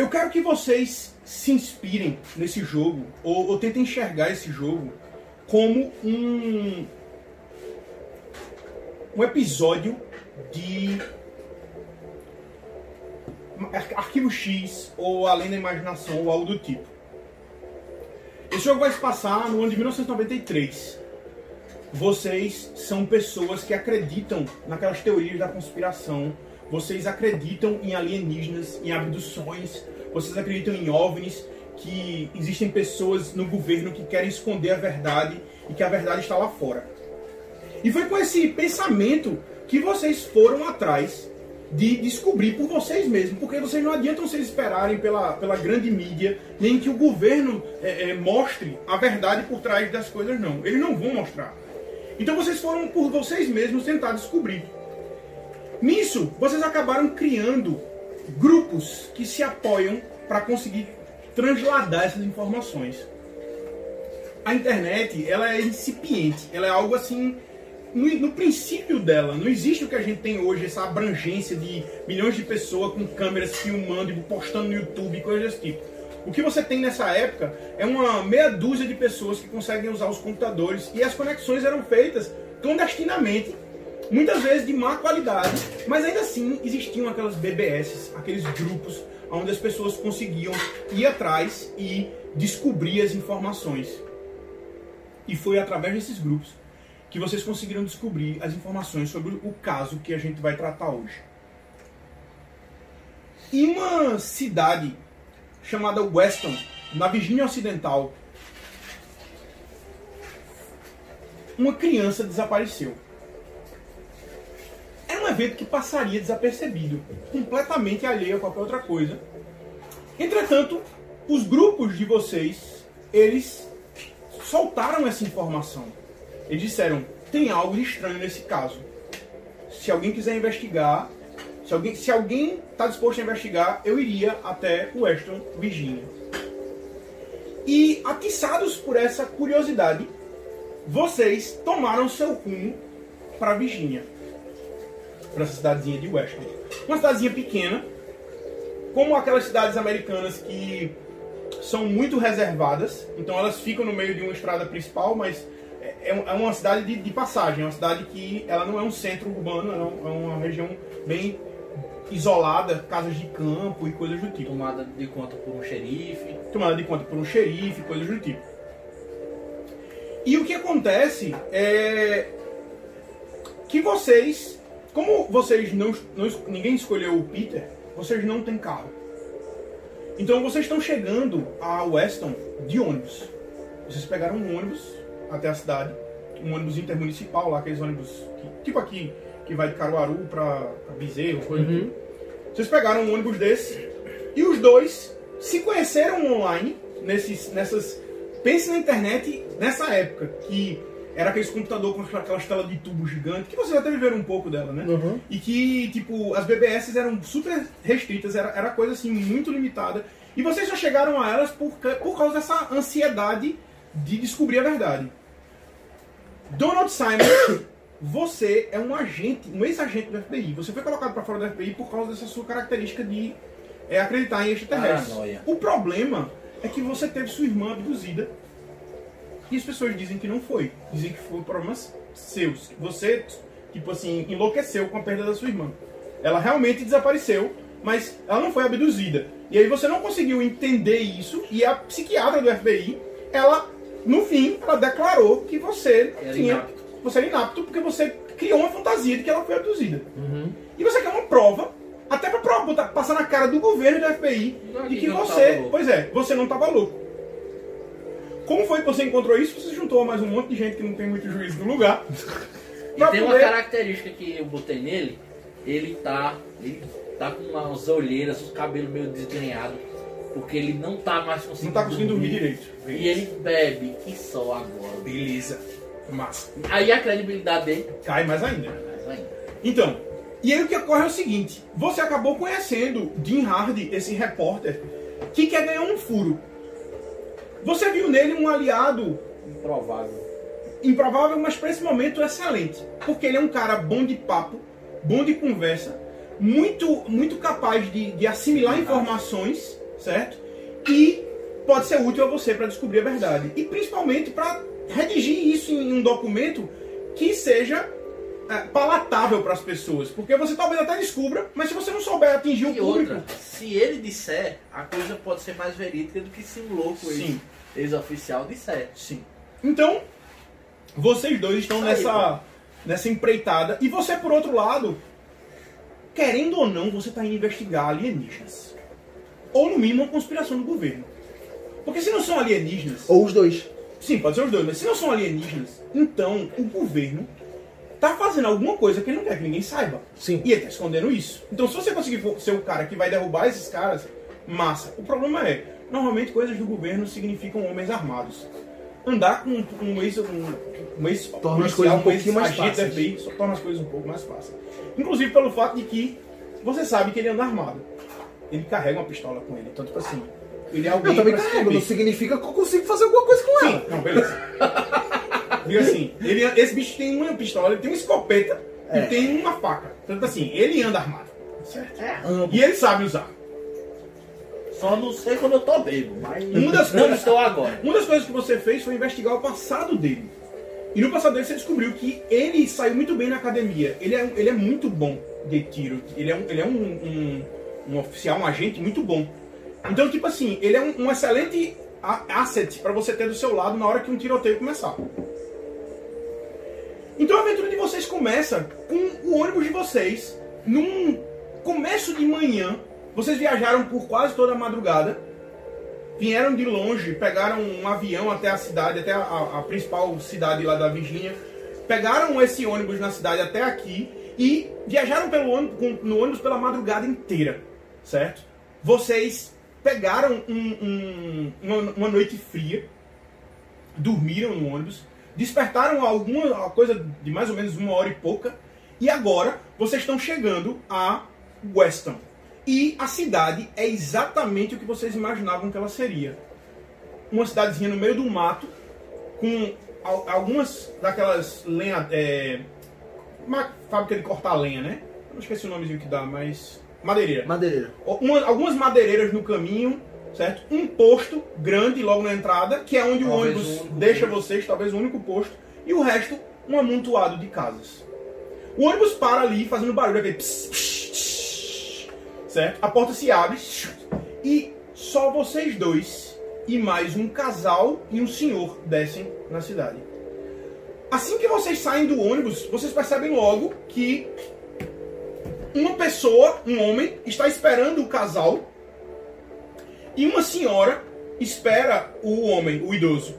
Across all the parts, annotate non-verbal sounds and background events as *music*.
Eu quero que vocês se inspirem nesse jogo, ou, ou tentem enxergar esse jogo como um, um episódio de Arquivo X, ou Além da Imaginação, ou algo do tipo. Esse jogo vai se passar no ano de 1993. Vocês são pessoas que acreditam naquelas teorias da conspiração. Vocês acreditam em alienígenas, em abduções. Vocês acreditam em OVNIs, que existem pessoas no governo que querem esconder a verdade e que a verdade está lá fora. E foi com esse pensamento que vocês foram atrás de descobrir por vocês mesmos, porque vocês não adiantam vocês esperarem pela, pela grande mídia, nem que o governo é, é, mostre a verdade por trás das coisas, não. Eles não vão mostrar. Então vocês foram por vocês mesmos tentar descobrir. Nisso, vocês acabaram criando grupos que se apoiam para conseguir transladar essas informações. A internet, ela é incipiente, ela é algo assim no, no, princípio dela, não existe o que a gente tem hoje, essa abrangência de milhões de pessoas com câmeras filmando e postando no YouTube e coisas desse tipo. O que você tem nessa época é uma meia dúzia de pessoas que conseguem usar os computadores e as conexões eram feitas clandestinamente, muitas vezes de má qualidade, mas ainda assim existiam aquelas BBS, aqueles grupos onde as pessoas conseguiam ir atrás e descobrir as informações. E foi através desses grupos que vocês conseguiram descobrir as informações sobre o caso que a gente vai tratar hoje. Em uma cidade chamada Weston, na Virgínia Ocidental, uma criança desapareceu. Era um evento que passaria desapercebido, completamente alheio a qualquer outra coisa. Entretanto, os grupos de vocês, eles soltaram essa informação. Eles disseram: tem algo estranho nesse caso. Se alguém quiser investigar, se alguém se alguém está disposto a investigar, eu iria até Weston, Virginia. E atiçados por essa curiosidade, vocês tomaram seu rumo para Virginia, para essa cidadezinha de Weston. Uma cidadezinha pequena, como aquelas cidades americanas que são muito reservadas, então elas ficam no meio de uma estrada principal, mas é, é uma cidade de, de, passagem, é uma cidade que ela não é um centro urbano, é uma região bem isolada, casas de campo e coisas do tipo. Tomada de conta por um xerife. Tomada de conta por um xerife, coisas do tipo. E o que acontece é que vocês, como vocês não, não ninguém escolheu o Peter, vocês não têm carro. Então vocês estão chegando a Weston de ônibus. Vocês pegaram um ônibus até a cidade. Um ônibus intermunicipal lá, aqueles ônibus que, tipo aqui, que vai de Caruaru para Bezerro, coisa uhum. Tipo. Vocês pegaram um ônibus desse e os dois se conheceram online nesses, nessas. Pense na internet nessa época, que era aqueles computador com aquelas telas de tubo gigante, que vocês até viveram um pouco dela, né? Uhum. E que, tipo, as BBS eram super restritas, era, era coisa assim muito limitada. E vocês só chegaram a elas por, por causa dessa ansiedade de descobrir a verdade. Donald Simon, *coughs* você é um agente, um ex-agente do FBI. Você foi colocado para fora do FBI por causa dessa sua característica de é, acreditar em extraterrestres. o problema é que você teve sua irmã abduzida e as pessoas dizem que não foi. Dizem que foi problemas seus. Você, tipo assim, enlouqueceu com a perda da sua irmã. Ela realmente desapareceu, mas ela não foi abduzida. E aí você não conseguiu entender isso e a psiquiatra do FBI, ela no fim, ela declarou que você era tinha. Inapto. Você era inapto porque você criou uma fantasia de que ela foi abduzida. Uhum. E você quer uma prova, até pra prova, passar na cara do governo e do FBI, não, de que, que você. Pois é, você não estava louco. Como foi que você encontrou isso? Você juntou mais um monte de gente que não tem muito juízo no lugar. e tem uma característica que eu botei nele, ele tá. Ele tá com umas olheiras, os cabelos meio desgrenhados porque ele não tá mais conseguindo. Não tá conseguindo dormir, dormir direito. E ele bebe e só agora. Beleza. Massa. Aí a credibilidade dele cai mais ainda. mais ainda. Então, e aí o que ocorre é o seguinte: você acabou conhecendo Jim Hardy, esse repórter, que quer ganhar um furo. Você viu nele um aliado improvável. Improvável, mas para esse momento excelente. Porque ele é um cara bom de papo, bom de conversa, muito, muito capaz de, de assimilar informações certo? E pode ser útil a você para descobrir a verdade. E principalmente para redigir isso em um documento que seja é, palatável para as pessoas. Porque você talvez até descubra, mas se você não souber atingir o E público. outra, se ele disser, a coisa pode ser mais verídica do que se um louco Sim. Ex- ex-oficial disser. Sim. Então, vocês dois estão Isso aí, nessa, nessa empreitada. E você, por outro lado, querendo ou não, você está indo investigar alienígenas. Ou, no mínimo, uma conspiração do governo. Porque se não são alienígenas. Ou os dois. Sim, pode ser os dois, mas se não são alienígenas, então o governo tá fazendo alguma coisa que ele não quer que ninguém saiba. Sim. E ele tá escondendo isso. Então, se você conseguir ser o cara que vai derrubar esses caras, massa. O problema é, normalmente coisas do governo significam homens armados. Andar com um ex, um, um ex Torna as coisas um um pouquinho mais fáceis. FBI, só torna as coisas um pouco mais fáceis. Inclusive pelo fato de que você sabe que ele anda armado. Ele carrega uma pistola com ele. Então, tipo assim, ele é alguém Eu também carrego, não significa que eu consigo fazer alguma coisa com ela. Sim, não, beleza. Diga assim, ele, esse bicho tem uma pistola, ele tem uma escopeta É. e tem uma faca. Então, assim, ele anda armado. Certo? Amo. E ele sabe usar. Só não sei quando eu tô bebo, mas Uma das não coisas- estou agora. Uma das coisas que você fez foi investigar o passado dele. E no passado dele você descobriu que ele saiu muito bem na academia. Ele é, ele é muito bom de tiro. Ele é um, ele é um, um, um oficial, um agente muito bom. Então, tipo assim, ele é um, um excelente asset para você ter do seu lado na hora que um tiroteio começar. Então a aventura de vocês começa com o ônibus de vocês num começo de manhã. Vocês viajaram por quase toda a madrugada vieram de longe, pegaram um avião até a cidade, até a, a- principal cidade lá da Virgínia, pegaram esse ônibus na cidade até aqui e viajaram pelo ônibus, no ônibus pela madrugada inteira, certo? Vocês pegaram um- um- uma, uma noite fria, dormiram no ônibus, despertaram alguma coisa de mais ou menos uma hora e pouca, e agora vocês estão chegando a Weston. E a cidade é exatamente o que vocês imaginavam que ela seria. Uma cidadezinha no meio do mato, com al- algumas daquelas lenha. É, uma fábrica de cortar lenha, né? Eu não esqueci o nomezinho que dá, mas. Madeireira. Madeireira. Uma- algumas madeireiras no caminho, certo? Um posto grande logo na entrada, que é onde Talvez o ônibus deixa posto. vocês, talvez o único posto, e o resto um amontoado de casas. O ônibus para ali fazendo barulho, aquele pss, pss, pss, certo? A porta se abre e só vocês dois e mais um casal e um senhor descem na cidade. Assim que vocês saem do ônibus, vocês percebem logo que uma pessoa, um homem, está esperando o casal e uma senhora espera o homem, o idoso.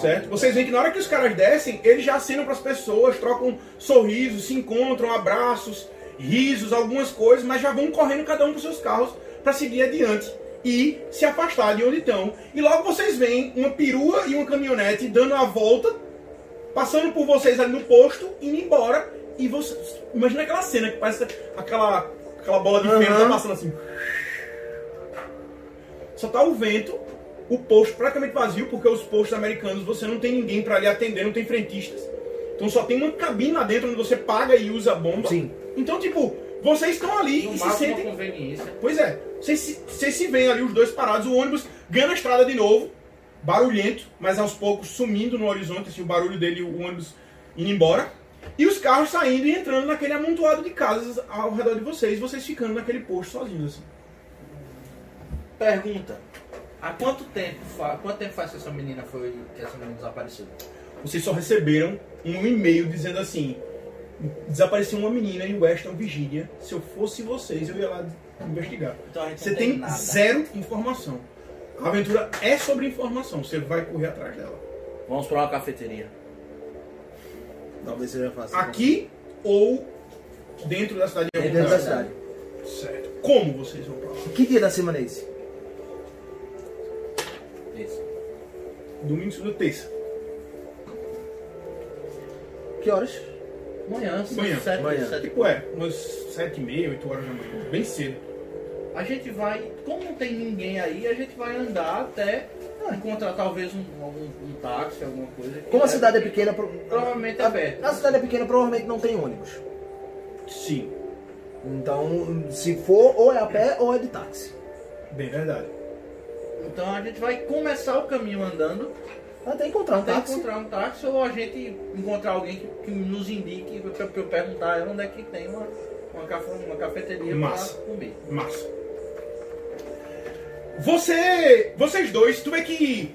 Certo? Vocês veem que na hora que os caras descem, eles já acenam para as pessoas, trocam sorrisos, se encontram, abraços, risos, algumas coisas, mas já vão correndo cada um para seus carros para seguir adiante e se afastar de onde estão. E logo vocês veem uma perua e uma caminhonete dando a volta, passando por vocês ali no posto, indo embora. E vocês. Imagina aquela cena que parece aquela, aquela bola de ferro Aham. tá passando assim. Só tá o vento, o posto praticamente vazio, porque os postos americanos você não tem ninguém para lhe atender, não tem frentistas. Então só tem uma cabine lá dentro onde você paga e usa a bomba. Sim. Então, tipo, vocês estão ali No e se sentem. conveniência. Pois é, vocês se, vocês se veem ali os dois parados, o ônibus ganha a estrada de novo, barulhento, mas aos poucos sumindo no horizonte, assim, o barulho dele, o ônibus indo embora. E os carros saindo e entrando naquele amontoado de casas ao redor de vocês, vocês ficando naquele posto sozinhos, assim. Pergunta. Há quanto tempo, fa... quanto tempo faz que essa menina foi. que essa menina desapareceu? Vocês só receberam um e-mail dizendo assim: desapareceu uma menina em Weston, Virgínia. Se eu fosse vocês, eu ia lá investigar. Então Você tem nada. zero informação. A aventura é sobre informação, você vai correr atrás dela. Vamos pra uma cafeteria. Talvez seja fácil. Aqui ou dentro da cidade de É dentro da cidade. Certo. Como vocês vão pra lá? Que dia da semana é esse? Isso. Domingo, segunda, terça. Que horas? Manhã, Manhã. sete, Manhã. sete Tipo, é, umas sete e meia, oito horas da manhã. Bem cedo. A gente vai, como não tem ninguém aí, a gente vai andar até encontrar talvez um, algum, um táxi, alguma coisa. Como a cidade é pequena, pro- Provavelmente é perto. A cidade é pequena, provavelmente não tem ônibus. Sim, Então, se for, ou é a pé ou é de táxi. bem verdade. Então a gente vai começar o caminho andando Até encontrar um até táxi. encontrar um táxi ou a gente encontrar alguém que, que nos indique pra pra eu perguntar onde é que tem uma, uma, cafe- uma cafeteria Massa. pra comer. Massa. Você. Vocês dois, tu vê que.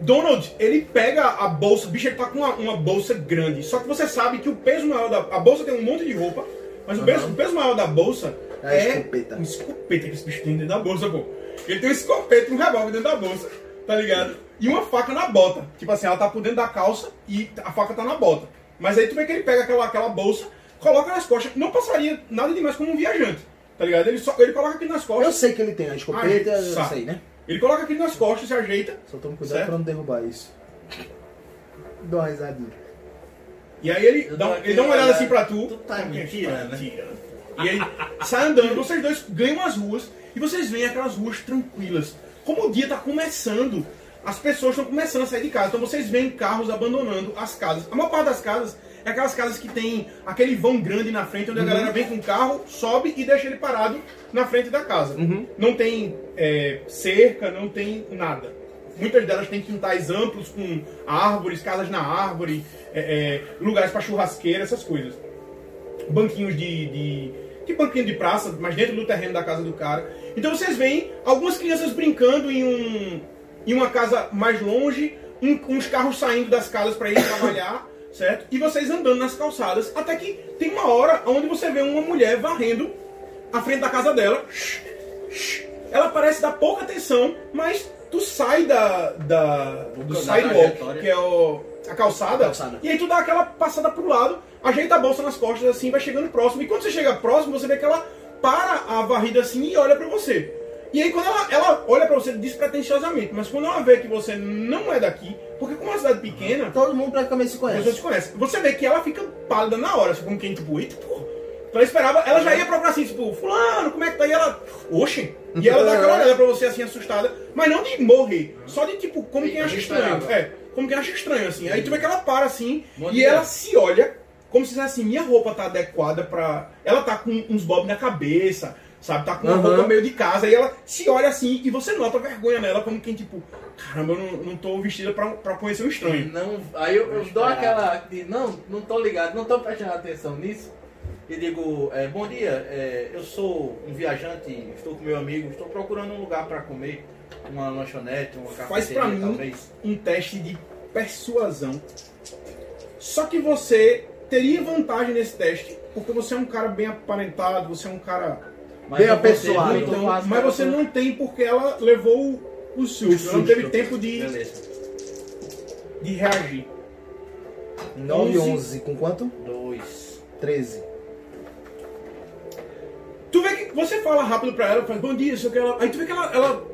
Donald, ele pega a bolsa, bicho, ele tá com uma, uma bolsa grande. Só que você sabe que o peso maior da. A bolsa tem um monte de roupa, mas o, peso, o peso maior da bolsa É a é. escopeta. Um escopeta que esse bicho tem dentro da bolsa, pô. Ele tem um escopeta e um revólver dentro da bolsa, tá ligado? E uma faca na bota. Tipo assim, ela tá por dentro da calça e a faca tá na bota. Mas aí tu vê que ele pega aquela, aquela bolsa, coloca nas costas. Não passaria nada demais como um viajante, tá ligado? Ele, só, ele coloca aqui nas Eu costas. sei que ele tem a escopeta, eu sei, né? Ele coloca aqui nas costas, se ajeita. Só toma cuidado Certo. pra não derrubar isso. Dá uma risadinha. E aí ele Eu dá, ele dá uma olhada assim pra tu. Tu tá Porque me tirando, né? E aí sai andando, vocês dois ganham as ruas e vocês veem aquelas ruas tranquilas. Como o dia tá começando, as pessoas estão começando a sair de casa. Então vocês veem carros abandonando as casas. A maior parte das casas é aquelas casas que tem aquele vão grande na frente, onde a galera vem com o carro, sobe e deixa ele parado na frente da casa. Não tem é, cerca, não tem nada. Muitas delas têm quintais amplos com árvores, casas na árvore, é, é, lugares para churrasqueira, essas coisas. Banquinhos de, de. Que banquinho de praça, mas dentro do terreno da casa do cara. Então vocês veem algumas crianças brincando em, um, em uma casa mais longe, um- uns carros saindo das casas para ir trabalhar, *coughs* certo? E vocês andando nas calçadas, até que tem uma hora onde você vê uma mulher varrendo a frente da casa dela. *coughs* Ela parece dar pouca atenção, mas tu sai da, da do sidewalk, que é o, a calçada, Calçada. e aí tu dá aquela passada pro lado, ajeita a bolsa nas costas assim, vai chegando próximo. E quando você chega próximo, você vê que ela para a varrida assim e olha pra você. E aí quando ela, ela olha pra você despretensiosamente, mas quando ela vê que você não é daqui, porque como é uma cidade pequena, Todo mundo praticamente se conhece. te conhecem. Você vê que ela fica pálida na hora, assim, como quem, tipo, eita, porra. Ela esperava, ela já ia procurar assim, tipo, fulano, como é que tá? E ela, oxe. E ela dá aquela olhada pra você assim, assustada, mas não de morrer, só de tipo, como quem acha esperava. estranho. É, como quem acha estranho, assim. Aí tu vê que ela para assim, Bom e dia. ela se olha, como se dissesse assim, minha roupa tá adequada pra. Ela tá com uns bob na cabeça, sabe? Tá com uma Aham. roupa meio de casa, e ela se olha assim, e você nota vergonha nela, como quem, tipo, caramba, eu não, não tô vestida pra, pra conhecer um estranho. Não, aí eu, eu dou esperava. aquela. de, não, não tô ligado, não tô prestando atenção nisso. E digo, é, bom dia, é, eu sou um viajante, estou com meu amigo, estou procurando um lugar para comer, uma lanchonete, uma Faz cafeteria, pra mim talvez. um teste de persuasão. Só que você teria vantagem nesse teste, porque você é um cara bem aparentado, você é um cara. Mas Bem apessoado. Então, mas você não tem porque ela levou o, o susto. Ela não susto. teve tempo de, Beleza. de reagir. 9 e 11. 11, com quanto? Dois. 13. Tu vê que você fala rápido pra ela, faz bom dia, sei o que ela. Aí tu vê que ela. ela-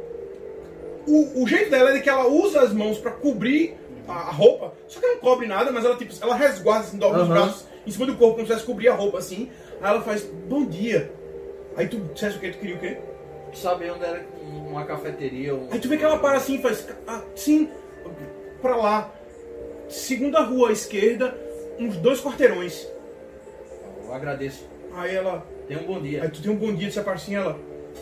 o, o jeito dela é de que ela usa as mãos pra cobrir a, a roupa, só que ela não cobre nada, mas ela tipo, ela resguarda assim, dobra os Aham. braços em cima do corpo, como se fosse cobrir a roupa assim. Aí ela faz bom dia. Aí tu disseste o que? Tu queria o quê? Saber onde era uma cafeteria. Um... Aí tu vê que ela para assim e faz. Ah, sim, pra lá. Segunda rua à esquerda, uns dois quarteirões. Eu agradeço. Aí ela. Tenha um bom dia. Aí tu tem um bom dia de se assim, ela.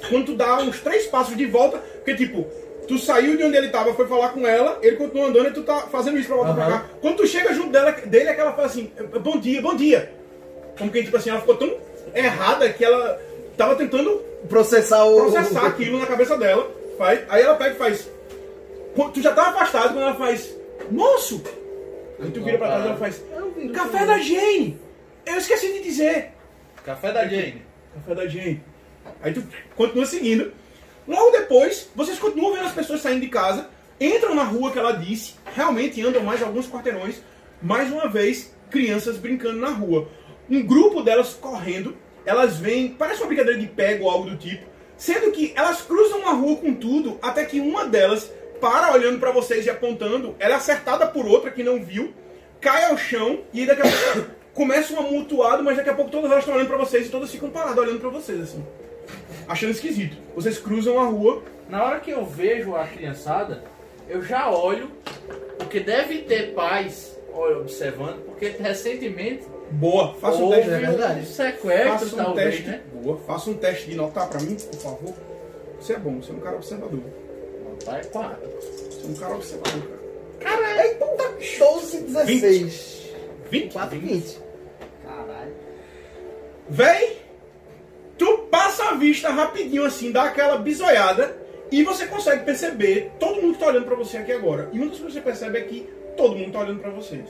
Quando tu dá uns três passos de volta, porque tipo, tu saiu de onde ele tava, foi falar com ela, ele continua andando e tu tá fazendo isso pra voltar pra Aham. cá. Quando tu chega junto dela, dele é que ela fala assim, bom dia, bom dia. Como que tipo assim, ela ficou tão errada que ela tava tentando Processar o. processar aquilo na cabeça dela. Faz, aí ela pega e faz. Tu já tá afastado quando ela faz. Moço! Aí tu vira pra trás e ela faz. Café da. Jane! Eu esqueci de dizer. Café da Jane. Café da Jane. Aí tu continua seguindo. Logo depois, vocês continuam vendo as pessoas saindo de casa, entram na rua que ela disse, realmente andam mais alguns quarteirões, mais uma vez, crianças brincando na rua. Um grupo delas correndo, elas vêm, parece uma brincadeira de pego ou algo do tipo, sendo que elas cruzam a rua com tudo, até que uma delas para olhando pra vocês e apontando, ela é acertada por outra que não viu, cai ao chão e daqui a pouco *coughs* começa um amontoado, mas daqui a pouco todas elas estão olhando pra vocês e todas ficam paradas olhando pra vocês, assim. Achando esquisito. Vocês cruzam a rua. Na hora que eu vejo a criançada, eu já olho, porque deve ter pais observando, porque recentemente Boa, faça um teste. é verdade. sequestro, Faça um talvez, teste. né? Boa, faça um teste de notar pra mim, por favor. Você é bom, você é um cara observador. Tá, é 4. Você é um cara observador, cara. Caralho, então tá 12, 16. 20? 4, 20. Caralho. Véi, tu passa a vista rapidinho assim, dá aquela bisoiada e você consegue perceber todo mundo que tá olhando pra você aqui agora. E uma das coisas que você percebe é que todo mundo tá olhando pra vocês.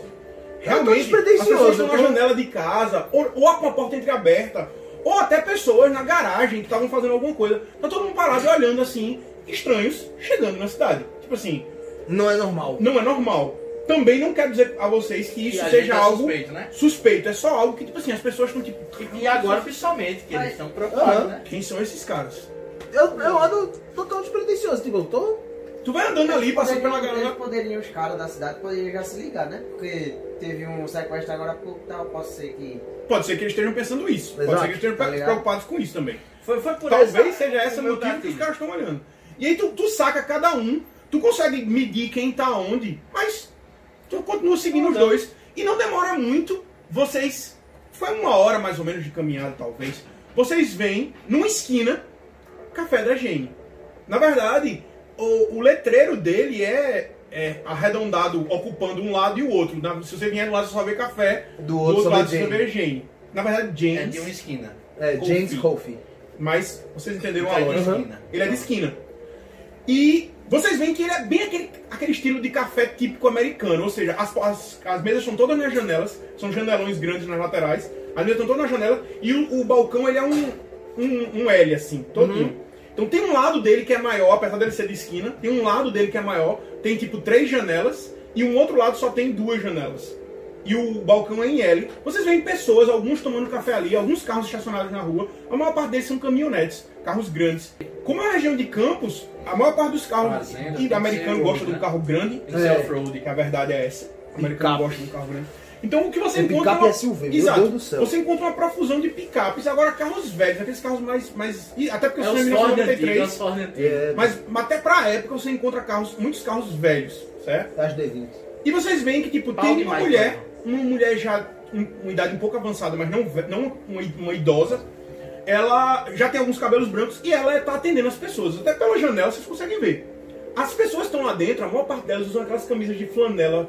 Realmente, pessoas estão na janela de casa, ou, ou com a porta entreaberta, ou até pessoas na garagem que estavam fazendo alguma coisa. Tá todo mundo parado e olhando assim, estranhos, chegando na cidade. Tipo assim, Não é normal. não é normal. Também não quero dizer a vocês que isso seja é algo suspeito, né? suspeito. É só algo que, tipo assim, as pessoas estão tipo. E agora, principalmente, que eles estão preocupados, né? Quem são esses caras? Eu, eu ando total despretensioso. Tipo, eu tô. Tu vai andando ali, passando pela galera. Poderiam, os caras da cidade poderiam já se ligar, né? Porque teve um sequestro agora há pouco, então pode ser que. Pode ser que eles estejam pensando isso. Pode Exato, ser que eles estejam tá preocupados com isso também. Foi, foi por Talvez essa- seja esse o motivo que os caras estão olhando. E aí tu, tu saca cada um, tu consegue medir quem tá onde, mas tu continua seguindo os Não. dois. E não demora muito, vocês. Foi uma hora mais ou menos de caminhada, talvez. Vocês veem, numa esquina, Café da Gene. Na verdade, o, o letreiro dele é, é arredondado, ocupando um lado e o outro. Na- se você vier do lado, você só vê café. Do outro só vê lado, você vê Jane. Na verdade, É James. de uma esquina. É, James Coffee. Mas vocês entenderam É a de lógica. esquina. Ele é de esquina. E vocês veem que ele é bem aquele, aquele estilo de café típico americano. Ou seja, as, as, as mesas estão todas nas janelas, são janelões grandes nas laterais. As mesas estão todas nas janelas e o, o balcão ele é um, um, um L, assim, todinho. Então tem um lado dele que é maior, apesar dele ser de esquina, tem um lado dele que é maior, tem tipo três janelas, e um outro lado só tem duas janelas. E o balcão é em L. Vocês veem pessoas, alguns tomando café ali, alguns carros estacionados na rua. A maior parte deles são caminhonetes, carros grandes. Como é uma região de campos, a maior parte dos carros Fazenda, e americano gosta road, de um né? carro grande, É. off-road. que a verdade é essa. O americano gosta de um carro grande. Então o que você Tem encontra. picape e SUV, meu Exato. Deus do céu. Você encontra uma profusão de picapes, agora carros velhos, aqueles carros mais. mais até porque É antigos, é 1993. Ford antigos. É, Mas até pra época você encontra carros, muitos carros velhos, certo? as D20. E vocês veem que, tipo, Pau tem uma mulher, uma mulher já com uma idade um pouco avançada, mas não, não uma, uma idosa. Ela já tem alguns cabelos brancos e ela tá atendendo as pessoas. Até pela janela vocês conseguem ver. As pessoas estão lá dentro, a maior parte delas usam aquelas camisas de flanela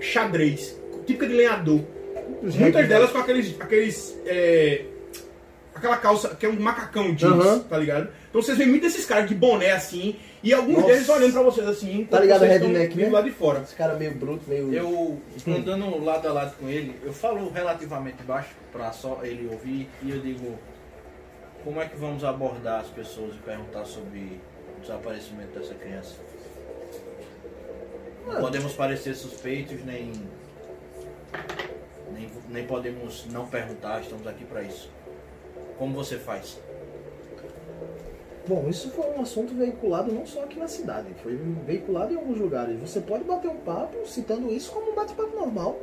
xadrez, típica de lenhador. Muitas delas com aqueles. aqueles é, aquela calça que é um macacão jeans, tá ligado? Então vocês veem muitos desses caras de boné assim, e alguns Nossa. deles olhando pra vocês assim, enquanto ligado, redneck, né? lá de fora. Esse cara meio bruto, meio. Eu, andando lado a lado com ele, eu falo relativamente baixo pra só ele ouvir e eu digo como é que vamos abordar as pessoas e perguntar sobre o desaparecimento dessa criança. Não podemos parecer suspeitos, nem, nem nem podemos não perguntar, estamos aqui pra isso. Como você faz? Bom, isso foi um assunto veiculado não só aqui na cidade, foi veiculado em alguns lugares. Você pode bater um papo citando isso como um bate-papo normal.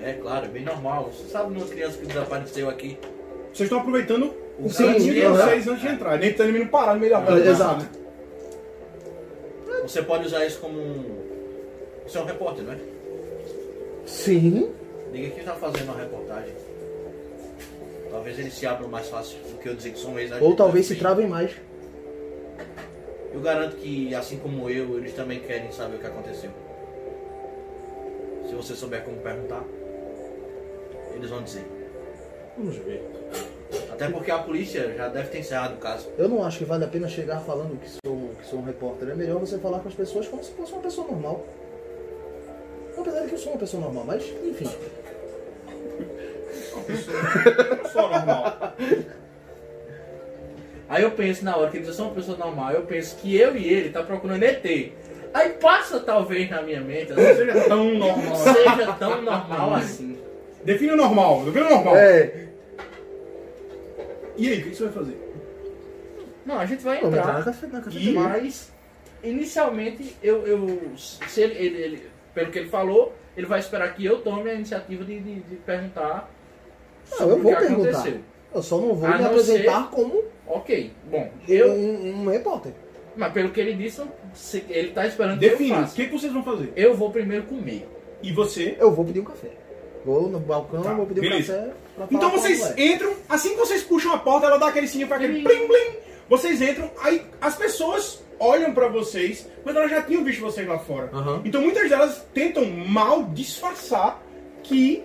É claro, é bem normal. Você sabe uma criança que desapareceu aqui? Vocês estão aproveitando o Sim, cantinho de aham. vocês antes de entrar. Nem tá menino parar no meio da rua. É, exato. Você pode usar isso como um. Você é um repórter, não é? Sim. Diga que está fazendo uma reportagem. Talvez eles se abram mais fácil do que eu dizer que são ex Ou talvez se travem mais. Eu garanto que, assim como eu, eles também querem saber o que aconteceu. Se você souber como perguntar, eles vão dizer. Vamos ver. Até porque a polícia já deve ter encerrado o caso. Eu não acho que vale a pena chegar falando que sou, que sou um repórter. É melhor você falar com as pessoas como se fosse uma pessoa normal. Apesar de que eu sou uma pessoa normal, mas enfim. Só normal. Aí eu penso na hora que eles são uma pessoa normal, eu penso que eu e ele tá procurando ET. Aí passa talvez na minha mente, Não assim, seja tão não normal. seja tão normal assim. Define o normal. Define o normal. É. E aí, o que você vai fazer? Não, a gente vai Vamos entrar E-. Mas, inicialmente, eu, eu se ele, ele- ele- pelo que ele falou, ele vai esperar que eu tome a iniciativa de, de- de perguntar Não, sobre eu vou o que perguntar. aconteceu. Eu só não vou A me não apresentar como Ok, bom, eu, um, um repórter. mas pelo que ele disse, se- ele tá esperando Define. que eu O faça. que, que vocês vão fazer? Eu vou primeiro comer. E você? Eu vou pedir um café. Vou no balcão, Tá, vou pedir beleza. um café pra falar Então vocês entram, assim que vocês puxam a porta, ela dá aquele sininho, faz aquele plim plim. Vocês entram, aí as pessoas olham pra vocês, mas elas já tinham visto vocês lá fora. Aham. Então muitas delas tentam mal disfarçar que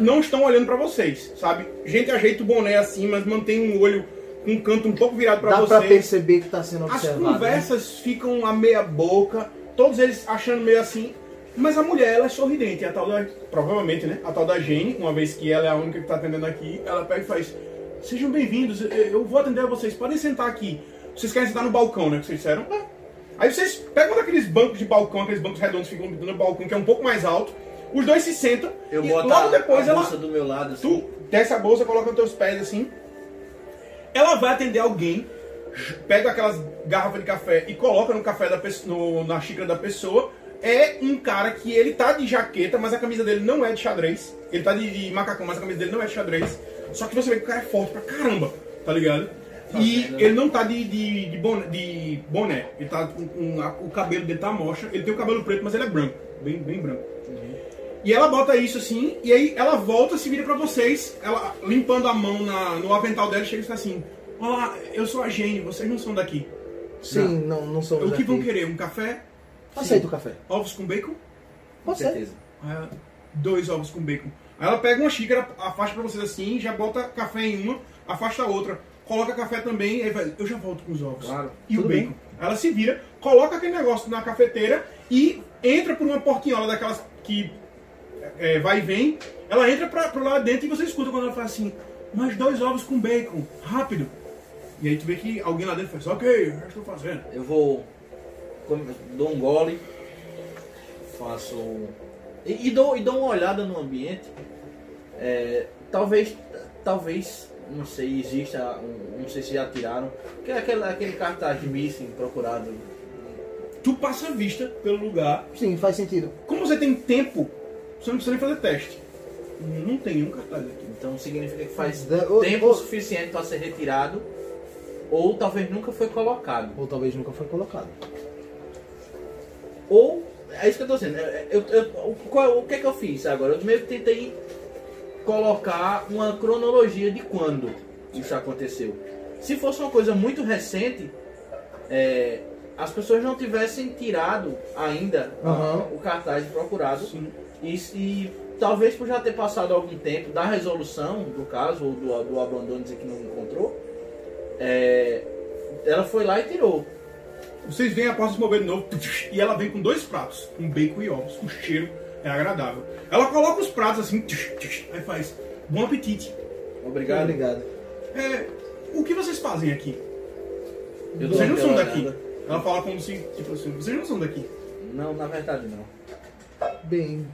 não estão olhando pra vocês, sabe? Gente ajeita o boné assim, mas mantém um olho com um canto um pouco virado pra Dá pra vocês. perceber que tá sendo As observado. né? conversas ficam a meia boca, todos eles achando meio assim. Mas a mulher, ela é sorridente. A tal da, provavelmente, né? A tal da Jane, uma vez que ela é a única que tá atendendo aqui, ela pega e faz: Sejam bem-vindos, eu- vou atender vocês, podem sentar aqui. Vocês querem sentar no balcão, né? Que vocês disseram? É. Aí vocês pegam daqueles bancos de balcão, aqueles bancos redondos que ficam no balcão, que é um pouco mais alto. Os dois se sentam Eu e boto logo a, depois a ela. bolsa do meu lado assim. Tu desce a bolsa, coloca nos teus pés assim. Ela vai atender alguém, pega aquelas garrafas de café e coloca no café da pessoa, no- na xícara da pessoa. É um cara que ele tá de jaqueta, mas a camisa dele não é de xadrez. Ele tá de, de macacão, mas a camisa dele não é de xadrez. Só que você vê que o cara é forte pra caramba, tá ligado? E Fazendo. ele não tá de, de, de boné, de boné. Ele tá com, com a- o cabelo dele tá mostra. Ele tem o cabelo preto, mas ele é branco. Bem, bem branco. E ela bota isso assim, e aí ela volta, se vira pra vocês, ela limpando a mão na- no avental dela, chega e fala assim: Olá, eu sou a Jane, vocês não são daqui. Sim, não, não somos O que vão daqui. querer? Um café? Aceita o café. Ovos com bacon? Com Pode ser. certeza. Ela, dois ovos com bacon. Aí ela pega uma xícara, afasta pra vocês assim, já bota café em uma, afasta a outra, coloca café também, aí vai, eu já volto com os ovos. Claro. E o bacon. bem. Ela se vira, coloca aquele negócio na cafeteira e entra por uma portinhola daquelas que é, vai e vem. Ela entra pra, pro lado de dentro e você escuta quando ela fala assim: mais dois ovos com bacon, rápido. E aí tu vê que alguém lá dentro faz: ok, eu já estou fazendo. Eu vou. Dou um gole. Faço. E, e dou, e dou uma olhada no ambiente. É, talvez. Talvez. Não sei, exista. Um, não sei se já tiraram. Que é aquele, aquele cartaz de missing procurado. Tu passa a vista pelo lugar. Sim, faz sentido. Como você tem tempo, você não precisa nem fazer teste. Não tem nenhum cartaz aqui. Então significa que faz o- tempo o- suficiente para ser retirado. Ou talvez nunca foi colocado. Ou talvez nunca foi colocado. Ou, é isso que eu tô dizendo. Eu, eu- o, qual- o que é que eu fiz agora? Eu meio que tentei colocar uma cronologia de quando isso aconteceu. Se fosse uma coisa muito recente, é, as pessoas não tivessem tirado ainda Aham. o cartaz de procurado. E, e talvez por já ter passado algum tempo da resolução do caso, ou do, do abandono dizer que não encontrou, é, ela foi lá e tirou. Vocês veem a porta se mover de novo e ela vem com dois pratos, com bacon e ovos. O cheiro é agradável. Ela coloca os pratos assim, aí faz bom apetite. Obrigado. Obrigado. É, o que vocês fazem aqui? Eu Vocês não são daqui. olhada. Ela fala como se, tipo assim, vocês não são daqui. Não, na verdade não. Bem,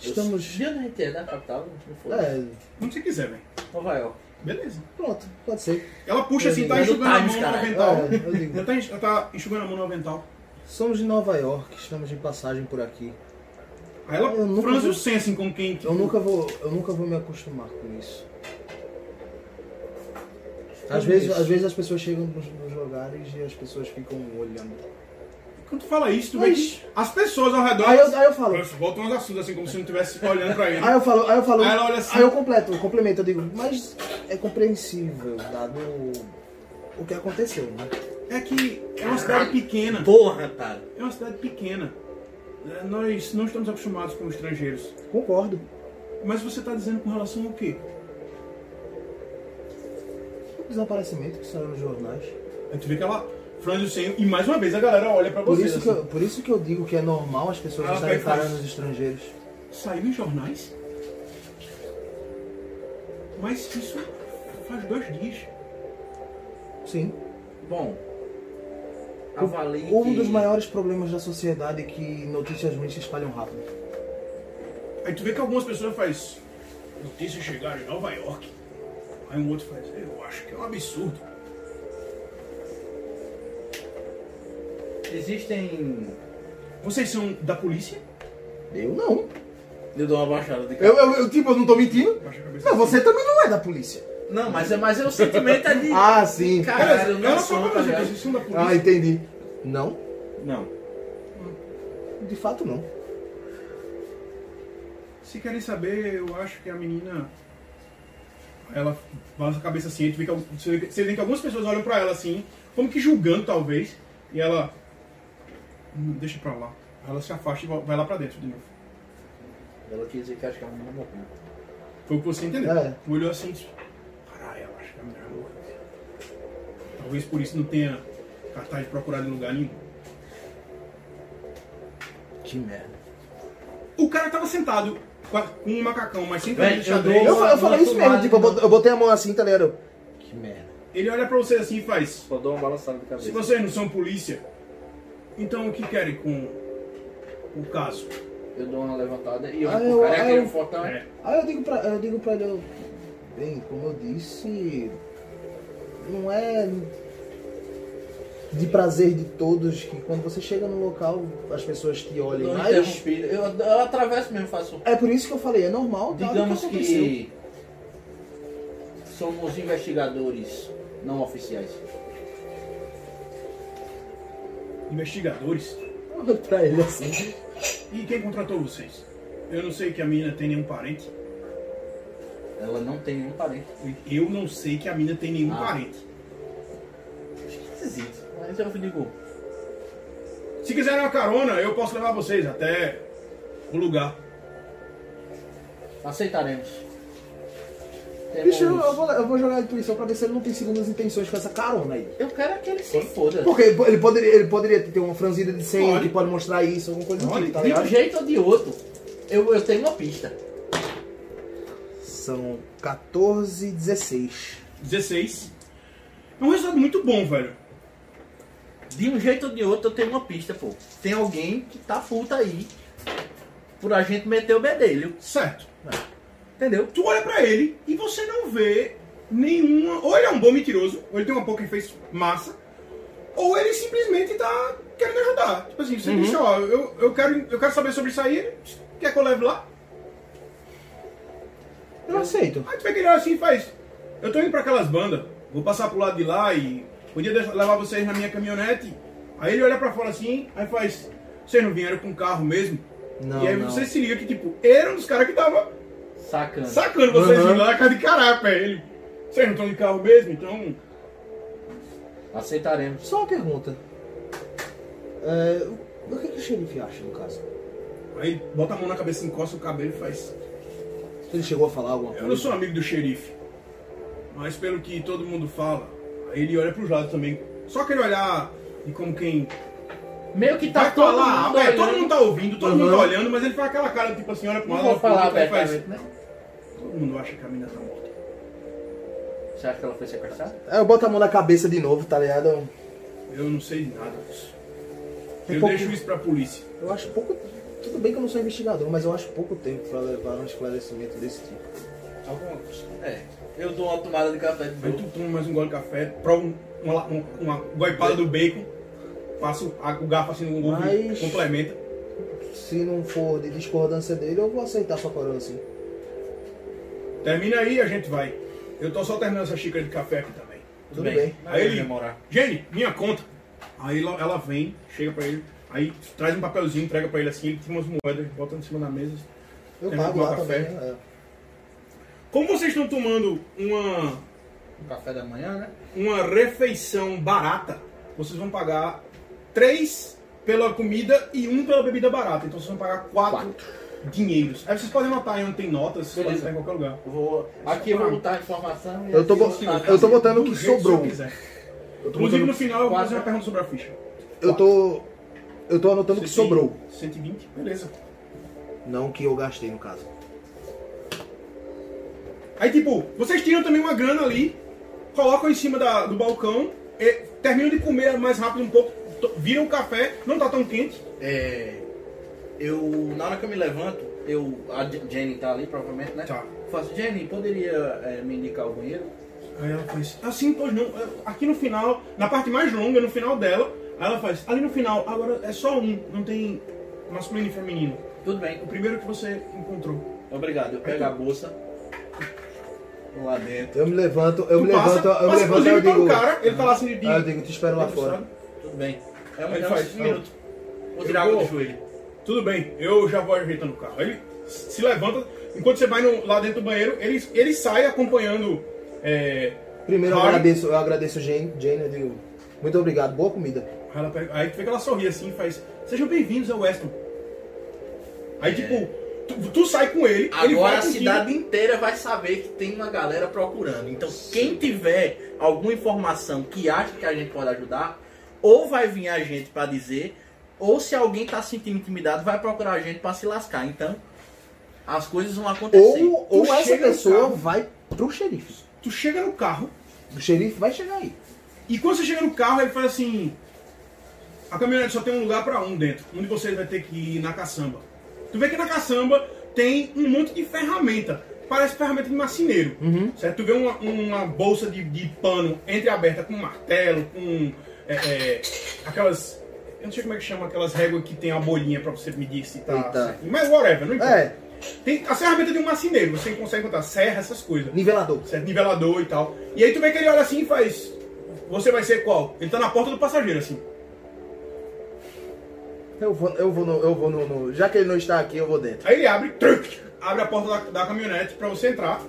estamos. De onde a gente é? Da capital? Não. É, Como você quiser, velho. Nova York. Beleza. pronto, pode ser. Ela puxa assim, tá É do enxugando a mão no avental. É. Ela tá, ela tá enxugando a mão no avental. Somos de Nova York, estamos de passagem por aqui. Aí ela Eu nunca franze vou- o senso assim, com quem. Eu nunca vou, eu nunca vou me acostumar com isso. Às vezes, às vezes as pessoas chegam nos, nos lugares e as pessoas ficam olhando. Quando tu fala isso, tu vê Mas- que as pessoas ao redor. Aí eu, aí eu falo, elas voltam uns assuntos assim, como se não estivesse olhando pra ele. aí eu falo, aí eu falo, Aí ela olha assim. aí eu completo, eu complemento, eu digo, mas é compreensível, dado o que aconteceu, né? É que é uma cidade pequena. Porra, cara. É uma cidade pequena. É, Nós não estamos acostumados com estrangeiros. Concordo. Mas você está dizendo com relação ao quê? O desaparecimento que saiu nos jornais. Aí tu vê que ela franze o senho e mais uma vez a galera olha pra Por você. isso, que assim. eu, por isso que eu digo que é normal as pessoas Ela estarem parando os estrangeiros. Saiu em jornais? Mas isso faz dois dias. Sim. Bom. Avalie Um que... dos maiores problemas da sociedade é que notícias ruins se espalham rápido. Aí tu vê que algumas pessoas fazem notícias chegaram em Nova York. Aí um outro faz, eu acho que é um absurdo. Existem... Vocês são da polícia? Eu não. Eu dou uma baixada de Eu, eu, eu, tipo, eu não tô mentindo. Baixa a cabeça Não, assim. você também não é da polícia. Não, mas é, mas é o sentimento é de... *laughs* Ah, sim. Caralho, Ela não sou, tá fala, ligado? vocês são da polícia. Ah, entendi. Não? Não. De fato, não. Se querem saber, eu acho que a menina. Ela balança a cabeça assim, a gente vê que, al- você vê que- você vê que algumas pessoas olham pra ela assim, como que julgando talvez, e ela. "Hum, deixa pra lá. Ela se afasta e vai lá pra dentro de novo. Ela quis dizer que acha que a menina morreu. Foi o que você entendeu. É. Olhou assim e disse, caralho, eu acho que a mulher morreu. Talvez por isso não tenha cartaz procurado em lugar nenhum. Que merda. O cara tava sentado com um macacão, mas sem camisa de eu xadrez. Eu, dou- fa- eu falei isso mesmo, tipo, eu eu botei a mão assim, tá ligado? Que merda. Ele olha pra você assim e faz, Só dou uma balançada de cabeça. se vocês não são polícia, então o que querem com o caso? Eu dou uma levantada e eu Ah, eu- cara é ah, aquele eu- fortão, é? Aí eu digo pra, eu digo pra ele, eu, bem, como eu disse, não é de prazer de todos que quando você chega no local as pessoas te Eu uma mais. interrompida. Eu, eu atravesso mesmo, faço. É por isso que eu falei, é normal, tá? Digamos do que que somos investigadores não oficiais. Investigadores. Olha pra ele assim. E quem contratou vocês? Eu não sei que a mina tem nenhum parente. Ela não tem nenhum parente. Eu não sei que a mina tem nenhum Ah. parente. Esquisito. Mas eu digo, Se quiserem uma carona, eu posso levar vocês até o lugar. aceitaremos. Bicho, eu, eu vou, eu vou jogar a intuição pra ver se ele não tem segundas intenções com essa carona aí. Eu quero é que ele se foda. Porque ele, ele poderia, ele poderia ter uma franzida de senha Pode. que pode mostrar isso, alguma coisa do tipo, tá De um jeito ou de outro, eu, eu tenho uma pista. São 14 e 16. 16. É um resultado muito bom, velho. De um jeito ou de outro, eu tenho uma pista, pô. Tem alguém que tá puta aí por a gente meter o bedelho. Certo. Entendeu? Tu olha pra ele e você não vê nenhuma. Ou ele é um bom mentiroso, ou ele tem uma poker face massa, ou ele simplesmente tá querendo ajudar. Tipo assim, você disse, ó, eu, eu, quero, eu quero saber sobre isso aí, quer que eu leve lá? Eu aceito. Aí tu vê que ele olha assim e faz. Eu tô indo pra aquelas bandas, vou passar pro lado de lá e podia deixar- levar vocês na minha caminhonete. Aí ele olha pra fora assim, aí faz. Vocês não vieram com carro mesmo? Não, e aí não. você se liga que, tipo, era um dos caras que tava Sacando. sacando vocês Uhum. vindo lá na casa de caralho pra ele. Vocês não estão de carro mesmo, então. Aceitaremos. Só uma pergunta. É, o que, que o xerife acha no caso? Aí bota a mão na cabeça, encosta o cabelo e faz. Ele chegou a falar alguma Eu coisa? não sou amigo do xerife, mas pelo que todo mundo fala, aí ele olha pros lados também. Só aquele olhar de como quem. Meio que tá vai todo falar, mundo é, olhando. todo mundo tá ouvindo, todo mundo Uhum. tá olhando, mas ele faz aquela cara tipo assim, olha pro Não lado, vou olha pro falar abertamente, né? Todo mundo acha que a mina tá morta. Você acha que ela foi sequestrada? É, eu boto a mão na cabeça de novo, tá ligado? Eu não sei de nada disso. Tem Eu pouco- deixo isso pra polícia. Eu acho pouco. Tudo bem que eu não sou investigador, mas eu acho pouco tempo pra levar um esclarecimento desse tipo. Alguma coisa. É. Eu dou uma tomada de café de Aí novo. tu toma mais um gole de café, prova um- uma, uma, uma goipada do bacon, passa o, a- o garfo assim no e Mas- complementa. Se não for de discordância dele, eu vou aceitar sua coroa assim. Termina aí e a gente vai. Eu tô só terminando essa xícara de café aqui também. Tudo bem. Não Aí ele- demorar. Jenny, minha conta. Aí ela vem, chega pra ele, aí traz um papelzinho, entrega pra ele assim, ele tira umas moedas, bota em cima da mesa. Eu Tem pago lá tomar também. café? né? Como vocês estão tomando uma, O café da manhã, né? uma refeição barata, vocês vão pagar três pela comida e um pela bebida barata. Então vocês vão pagar quatro, dinheiros. Aí vocês podem anotar aí onde tem notas, vocês podem Beleza. estar em qualquer lugar. Eu vou, aqui eu vou botar a informação e Eu tô bo- eu tô botando o que sobrou. Inclusive no final eu vou fazer uma pergunta sobre a ficha. eu tô. Eu tô anotando o que Cento e- sobrou. 120, beleza. Não o que eu gastei no caso. Aí, tipo, vocês tiram também uma grana ali, colocam em cima da- do balcão, e terminam de comer mais rápido um pouco, viram o café, não tá tão quente. É, eu, na hora que eu me levanto, eu, a Je- Jenny tá ali, provavelmente, né? Tá. Eu faço, Jenny, poderia é, me indicar o banheiro? Aí ela faz, assim, pois não, aqui no final, na parte mais longa, no final dela, aí ela faz, ali no final, agora é só um, não tem masculino e feminino. Tudo bem, O primeiro que você encontrou. obrigado. Eu pego a bolsa, vou lá dentro. Eu me levanto, eu Tu me passa, levanto, eu me levanto eu inclusive para digo. o cara, ele tá lá assim de... Aí eu digo, te espero lá fora. sabe? Tudo bem. É um, é um faz, um minuto. Vou tirar água do joelho. Tudo bem, eu já vou ajeitando o carro. Aí ele se levanta, enquanto você vai no- lá dentro do banheiro, ele, ele sai acompanhando. é, Primeiro eu Harry. agradeço, eu agradeço a Jane, Jane, eu digo, muito obrigado, boa comida. Aí, ela pega- aí tu vê que ela sorri assim e faz: Sejam bem-vindos ao Weston. Aí, tipo, tu, tu sai com ele, ele vai Agora a contigo. cidade inteira vai saber que tem uma galera procurando. Então, quem tiver alguma informação que acha que a gente pode ajudar, ou vai vir a gente pra dizer, ou se alguém tá se sentindo intimidado, vai procurar a gente pra se lascar. Então, as coisas vão acontecer. Ou, ou essa pessoa carro. vai pro xerife. Tu chega no carro, O xerife vai chegar aí. e quando você chega no carro, ele fala assim: A caminhonete só tem um lugar pra um dentro, onde você vai ter que ir na caçamba. Tu vê que na caçamba tem um monte de ferramenta. Parece ferramenta de marceneiro. Certo? Tu vê uma, uma bolsa de, de pano entreaberta com martelo, com é, é, aquelas. Eu não sei como é que chama aquelas réguas que tem a bolinha pra você medir se tá. Eita. Mas whatever, não importa. É, Tem a ferramenta de um marceneiro, você consegue encontrar serra, essas coisas. nivelador. Certo? Nivelador e tal. E aí tu vê que ele olha assim e faz. Você vai ser qual? Ele tá na porta do passageiro, assim. Eu vou, eu vou, no, eu vou no, no- Já que ele não está aqui, eu vou dentro. Aí ele abre, truc, abre a porta da, da caminhonete pra você entrar,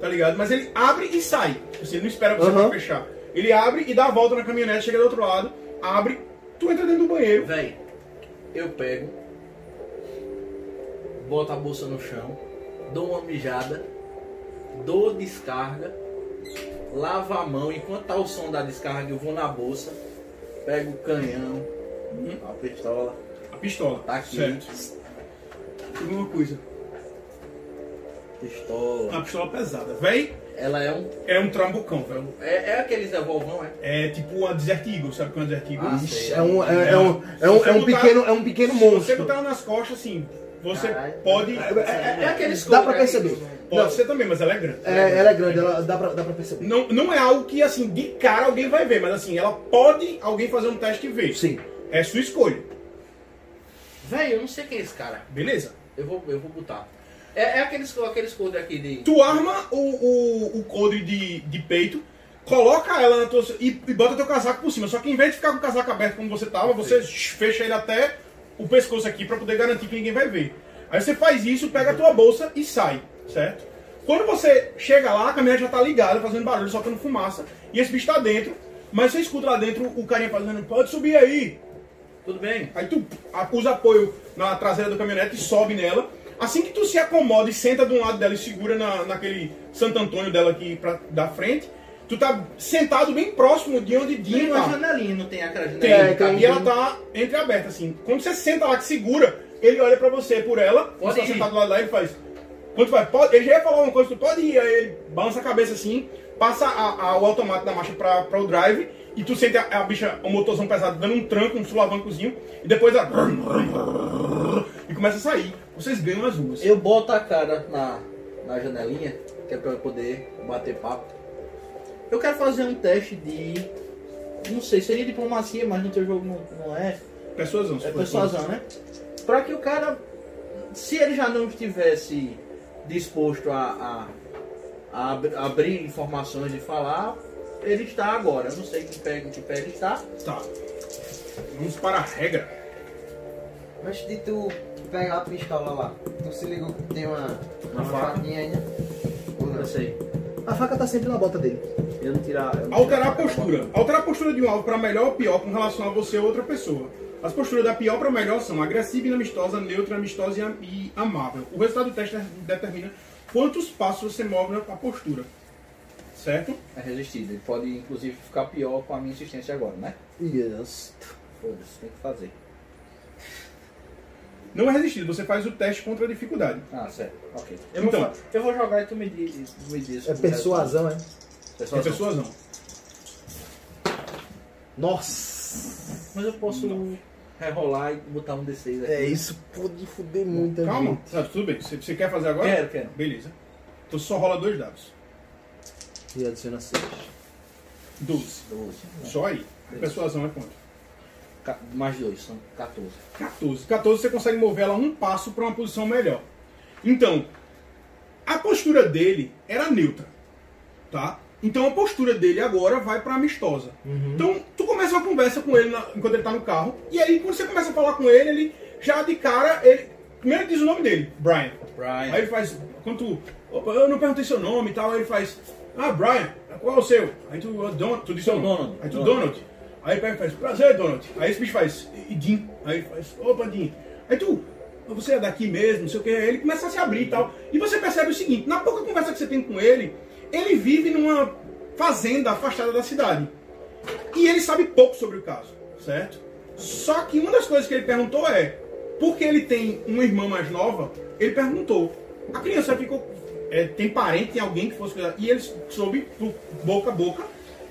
tá ligado? Mas ele abre e sai. Você não espera você pra fechar. Ele abre e dá a volta na caminhonete, chega do outro lado, abre, tu entra dentro do banheiro. Véi, eu pego, boto a bolsa no chão, dou uma mijada, dou descarga, lavo a mão, enquanto tá o som da descarga eu vou na bolsa, pego o canhão, a pistola, A pistola. tá aqui, Certo. Uma coisa. pistola. Uma pistola pesada. Véi, Ela é um. é um trambucão, velho. É, é aqueles revolvão, é? É tipo uma Desert Eagle, sabe o que é uma Desert Eagle? Ah, sei. É um, é, é um, é um, é um pequeno, é um pequeno Se você monstro. botar ela nas costas, assim, você Caralho. pode. É, é aqueles Dá pra é perceber. Pode Não. ser também, mas ela é grande. É, ela é grande, ela dá pra, dá pra perceber. Não, não é algo que, assim, de cara alguém vai ver, mas assim, ela pode alguém fazer um teste e ver. Sim. É sua escolha. Véi, eu não sei quem é esse cara. Beleza? Eu vou, eu vou botar. É, é aqueles, aqueles aqui de. Tu arma o, o, o coldre de, de peito, coloca ela na tua. E, e bota teu casaco por cima. Só que em vez de ficar com o casaco aberto como você tava, você fecha ele até o pescoço aqui pra poder garantir que ninguém vai ver. Aí você faz isso, pega a tua bolsa e sai, certo? Quando você chega lá, a caminhonete já tá ligada, fazendo barulho, soltando fumaça, e esse bicho tá dentro, mas você escuta lá dentro o carinha fazendo, pode subir aí, Tudo bem? Aí tu usa apoio na traseira do caminhonete e sobe nela. Assim que tu se acomoda e senta de um lado dela e segura na, naquele Santo Antônio dela aqui pra, da frente, tu tá sentado bem próximo de onde Tem Dinho uma tá. janelinha, não tem aquela Tem, janelinha? É, tem, e ela tem. tá entreaberta assim. Quando você senta lá que segura, ele olha pra você por ela, Pode você tá ir. sentado do lado lá e ele faz. Quando tu vai, pode, ele já ia falar uma coisa, tu pode ir, aí ele balança a cabeça assim, passa a- a- o automático da marcha pra, pra o drive, e tu sente a, a bicha, o motorzão pesado dando um tranco, um sulavancozinho, e depois a. E começa a sair. Vocês ganham as ruas. Eu boto a cara na, na janelinha, que é pra eu poder bater papo. Eu quero fazer um teste de. Não sei, seria diplomacia, mas no teu jogo não, não é. Persuasão. se É persuasão, né? Pra que o cara, se ele já não estivesse disposto a, a, a ab- abrir informações e falar, ele está agora. Eu não sei que pé, que pé ele está. Tá. Vamos para a regra. Antes de tu pegar a pistola lá, tu se ligou que tem uma, uma faca? faquinha ainda? Ou não? Eu sei. A faca tá sempre na bota dele. Eu não tirar. eu não Alterar a postura. Alterar a postura de um alvo para melhor ou pior com relação a você ou outra pessoa. As posturas da pior para melhor são agressiva, inamistosa, neutra, amistosa e am- e amável. O resultado do teste determina quantos passos você move na postura. Certo? É resistido. Ele pode, inclusive, ficar pior com a minha insistência agora, né? Yes. Foda-se, tem que fazer. Não é resistido, você faz o teste contra a dificuldade. Ah, certo. Ok. Eu, Então. vou, eu vou jogar e tu me diz, tu me diz É persuasão, é? É Persuasão. persuasão. Nossa. Mas eu posso rerolar e botar um D6 aqui. É, isso pode foder muita Calma, gente. tá, tudo bem. Você, você quer fazer agora? Quero, quero. Beleza. Então só rola dois dados. E adiciona 6. 12. 12. Só aí. A persuasão é quanto? Mais dois, são 14. 14. 14 você consegue mover ela um passo para uma posição melhor. Então, a postura dele era neutra, tá? Então a postura dele agora vai para amistosa. Então tu começa uma conversa com ele na- enquanto ele tá no carro e aí quando você começa a falar com ele, ele já de cara ele Primeiro ele diz o nome dele, Brian. Brian. Aí ele faz, quando tu, opa, eu não perguntei seu nome e tal, aí ele faz, ah, Brian, qual é o seu? Aí tu, "Ah, Don, tu o nome. Donald. Aí tu, Donald. Donald. Aí pega e faz, prazer, Donald. Aí esse bicho faz, Jim. Aí faz, opa, Jim. Aí tu, você é daqui mesmo, não sei o que. Aí ele começa a se abrir e tal. E você percebe o seguinte, na pouca conversa que você tem com ele, ele vive numa fazenda afastada da cidade. E ele sabe pouco sobre o caso, certo? Só que uma das coisas que ele perguntou é, porque ele tem uma irmã mais nova, ele perguntou, a criança ficou, é, tem parente, tem alguém que fosse cuidar? E ele soube, boca a boca,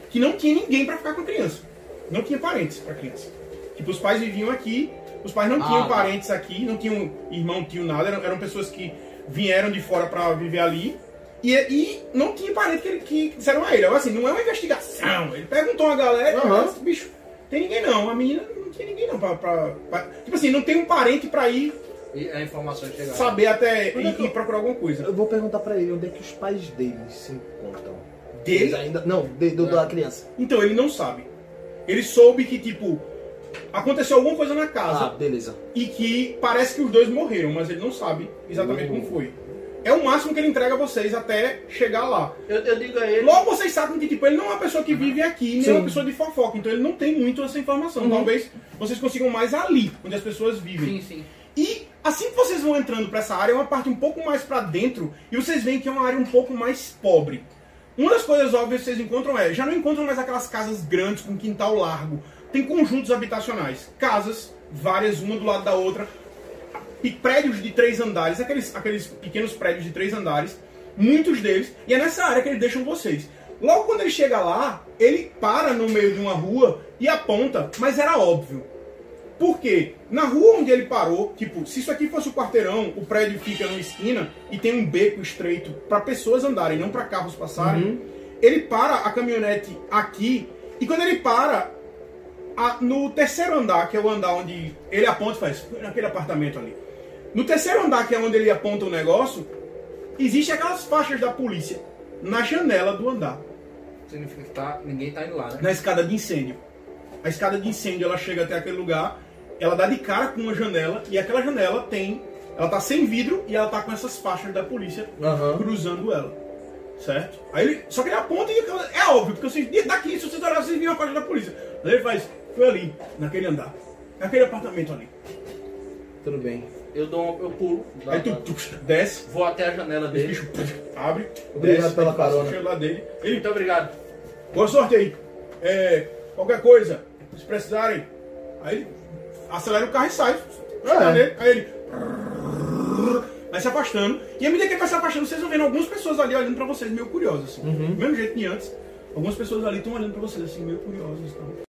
que não tinha ninguém para ficar com a criança. Não tinha parentes para a criança. Tipo, os pais viviam aqui, os pais não Ah, tinham tá. parentes aqui, não tinham irmão, tio, nada, eram, eram pessoas que vieram de fora para viver ali. E, e não tinha parente que, que disseram a ele. Assim, não é uma investigação. Ele perguntou a galera, disse, bicho, tem ninguém não. A menina não tinha ninguém não pra, pra- pra- Tipo assim, não tem um parente pra ir E a informação chega. saber até é e, que eu- e procurar alguma coisa. Eu vou perguntar pra ele onde é que os pais deles se encontram. Dele? Eles ainda. Não, de, do, da criança. Então, ele não sabe. Ele soube que, tipo, aconteceu alguma coisa na Ah, casa beleza. e que parece que os dois morreram, mas ele não sabe exatamente Uhum. como foi. É o máximo que ele entrega a vocês até chegar lá. Eu, eu digo a ele. Logo vocês sabem que tipo, ele não é uma pessoa que vive aqui, nem Sim. uma pessoa de fofoca, então ele não tem muito essa informação. Uhum. Talvez vocês consigam mais ali, onde as pessoas vivem. Sim, sim. E assim que vocês vão entrando pra essa área, é uma parte um pouco mais pra dentro, e vocês veem que é uma área um pouco mais pobre. Uma das coisas óbvias que vocês encontram é, já não encontram mais aquelas casas grandes com quintal largo. Tem conjuntos habitacionais, casas, várias, uma do lado da outra, e prédios de três andares, aqueles, aqueles pequenos prédios de três andares, muitos deles, e é nessa área que eles deixam vocês. Logo quando ele chega lá, ele para no meio de uma rua e aponta, mas era óbvio. Por quê? Na rua onde ele parou, tipo, se isso aqui fosse o quarteirão, o prédio fica numa esquina e tem um beco estreito para pessoas andarem, não para carros passarem. Ele para a caminhonete aqui e quando ele para a- no terceiro andar, que é o andar onde ele aponta e faz, "Foi naquele apartamento ali. No terceiro andar, que é onde ele aponta o negócio, existe aquelas faixas da polícia na janela do andar Significa que tá, ninguém tá indo lá, né? na escada de incêndio. A escada de incêndio ela chega até aquele lugar, ela dá de cara com uma janela e aquela janela tem, ela tá sem vidro e ela tá com essas faixas da polícia Aham. cruzando ela, certo? Aí ele, só que ele aponta e é óbvio porque vocês daqui se vocês olharem vocês viram a faixa da polícia. Aí ele faz, foi ali, naquele andar, naquele apartamento ali. Tudo bem. Eu dou um- eu pulo. Aí tu, tu desce, Vou até a janela dele. bicho abre, Obrigado desce, pela carona. lá dele, ele Muito obrigado. Boa sorte aí. É, qualquer coisa, se precisarem, aí acelera o carro e sai. É. Aí ele vai se afastando. E à medida que ele vai se afastando, vocês vão vendo algumas pessoas ali olhando pra vocês, meio curiosas. Assim. Uhum. Mesmo jeito que antes, algumas pessoas ali estão olhando pra vocês, assim, meio curiosas. Então.